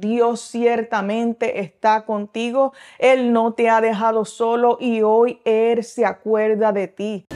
Dios ciertamente está contigo. Él no te ha dejado solo y hoy Él se acuerda de ti.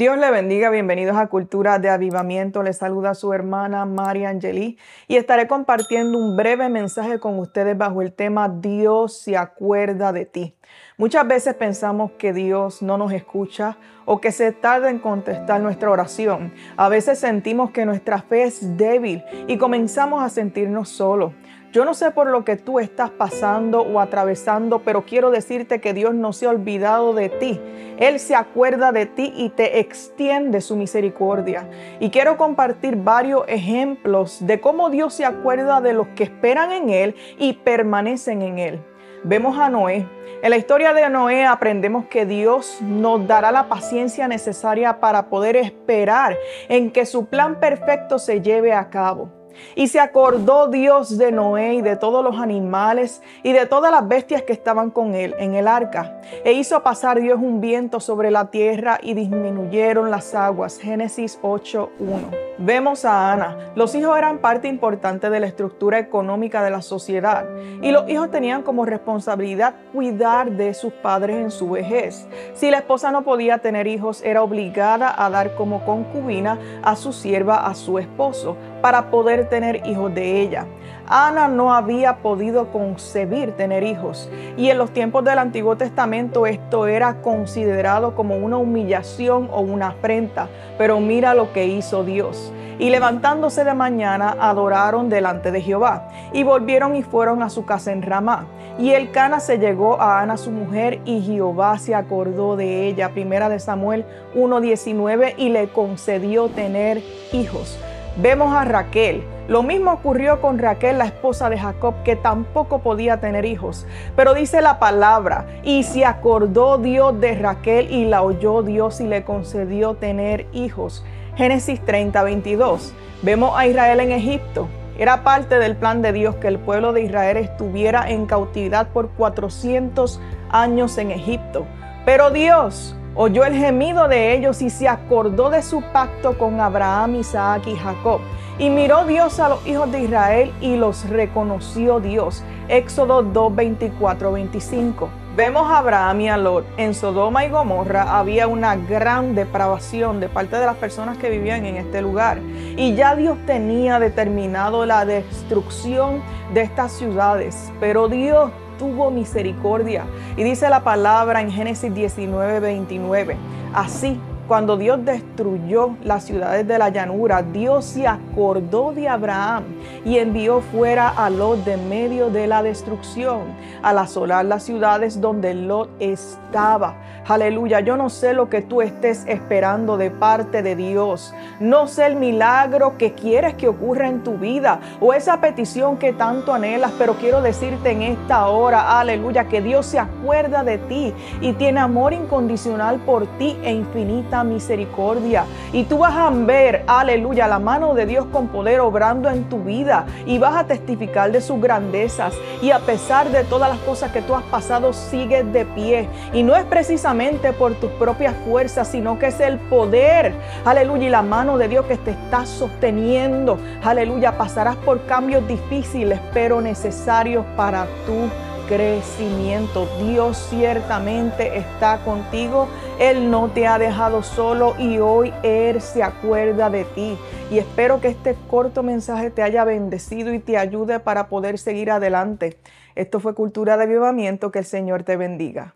Dios le bendiga, bienvenidos a Cultura de Avivamiento. Les saluda su hermana María Angeli y estaré compartiendo un breve mensaje con ustedes bajo el tema Dios se acuerda de ti. Muchas veces pensamos que Dios no nos escucha o que se tarda en contestar nuestra oración. A veces sentimos que nuestra fe es débil y comenzamos a sentirnos solos. Yo no sé por lo que tú estás pasando o atravesando, pero quiero decirte que Dios no se ha olvidado de ti. Él se acuerda de ti y te extiende su misericordia. Y quiero compartir varios ejemplos de cómo Dios se acuerda de los que esperan en Él y permanecen en Él. Vemos a Noé. En la historia de Noé aprendemos que Dios nos dará la paciencia necesaria para poder esperar en que su plan perfecto se lleve a cabo. Y se acordó Dios de Noé y de todos los animales y de todas las bestias que estaban con él en el arca. E hizo pasar Dios un viento sobre la tierra y disminuyeron las aguas. Génesis 8.1. Vemos a Ana. Los hijos eran parte importante de la estructura económica de la sociedad y los hijos tenían como responsabilidad cuidar de sus padres en su vejez. Si la esposa no podía tener hijos, era obligada a dar como concubina a su sierva a su esposo para poder tener hijos de ella. Ana no había podido concebir tener hijos y en los tiempos del Antiguo Testamento esto era considerado como una humillación o una afrenta, pero mira lo que hizo Dios. Y levantándose de mañana adoraron delante de Jehová y volvieron y fueron a su casa en Ramá. Y el Cana se llegó a Ana su mujer y Jehová se acordó de ella. Primera de Samuel 1:19 y le concedió tener hijos. Vemos a Raquel. Lo mismo ocurrió con Raquel, la esposa de Jacob, que tampoco podía tener hijos. Pero dice la palabra, y se acordó Dios de Raquel y la oyó Dios y le concedió tener hijos. Génesis 30, 22. Vemos a Israel en Egipto. Era parte del plan de Dios que el pueblo de Israel estuviera en cautividad por 400 años en Egipto. Pero Dios oyó el gemido de ellos y se acordó de su pacto con Abraham, Isaac y Jacob. Y miró Dios a los hijos de Israel y los reconoció Dios. Éxodo 2, 24, 25. Vemos a Abraham y a Lot. En Sodoma y Gomorra había una gran depravación de parte de las personas que vivían en este lugar. Y ya Dios tenía determinado la destrucción de estas ciudades. Pero Dios tuvo misericordia. Y dice la palabra en Génesis 19, 29. Así cuando Dios destruyó las ciudades de la llanura, Dios se acordó de Abraham y envió fuera a Lot de medio de la destrucción, al asolar las ciudades donde Lot estaba. Aleluya, yo no sé lo que tú estés esperando de parte de Dios. No sé el milagro que quieres que ocurra en tu vida o esa petición que tanto anhelas, pero quiero decirte en esta hora, aleluya, que Dios se acuerda de ti y tiene amor incondicional por ti e infinita misericordia. Y tú vas a ver, aleluya, la mano de Dios con poder obrando en tu vida y vas a testificar de sus grandezas. Y a pesar de todas las cosas que tú has pasado, sigues de pie. Y no es precisamente por tus propias fuerzas, sino que es el poder, aleluya, y la mano de Dios que te está sosteniendo. Aleluya, pasarás por cambios difíciles, pero necesarios para tu crecimiento. Dios ciertamente está contigo. Él no te ha dejado solo y hoy Él se acuerda de ti. Y espero que este corto mensaje te haya bendecido y te ayude para poder seguir adelante. Esto fue Cultura de Avivamiento. Que el Señor te bendiga.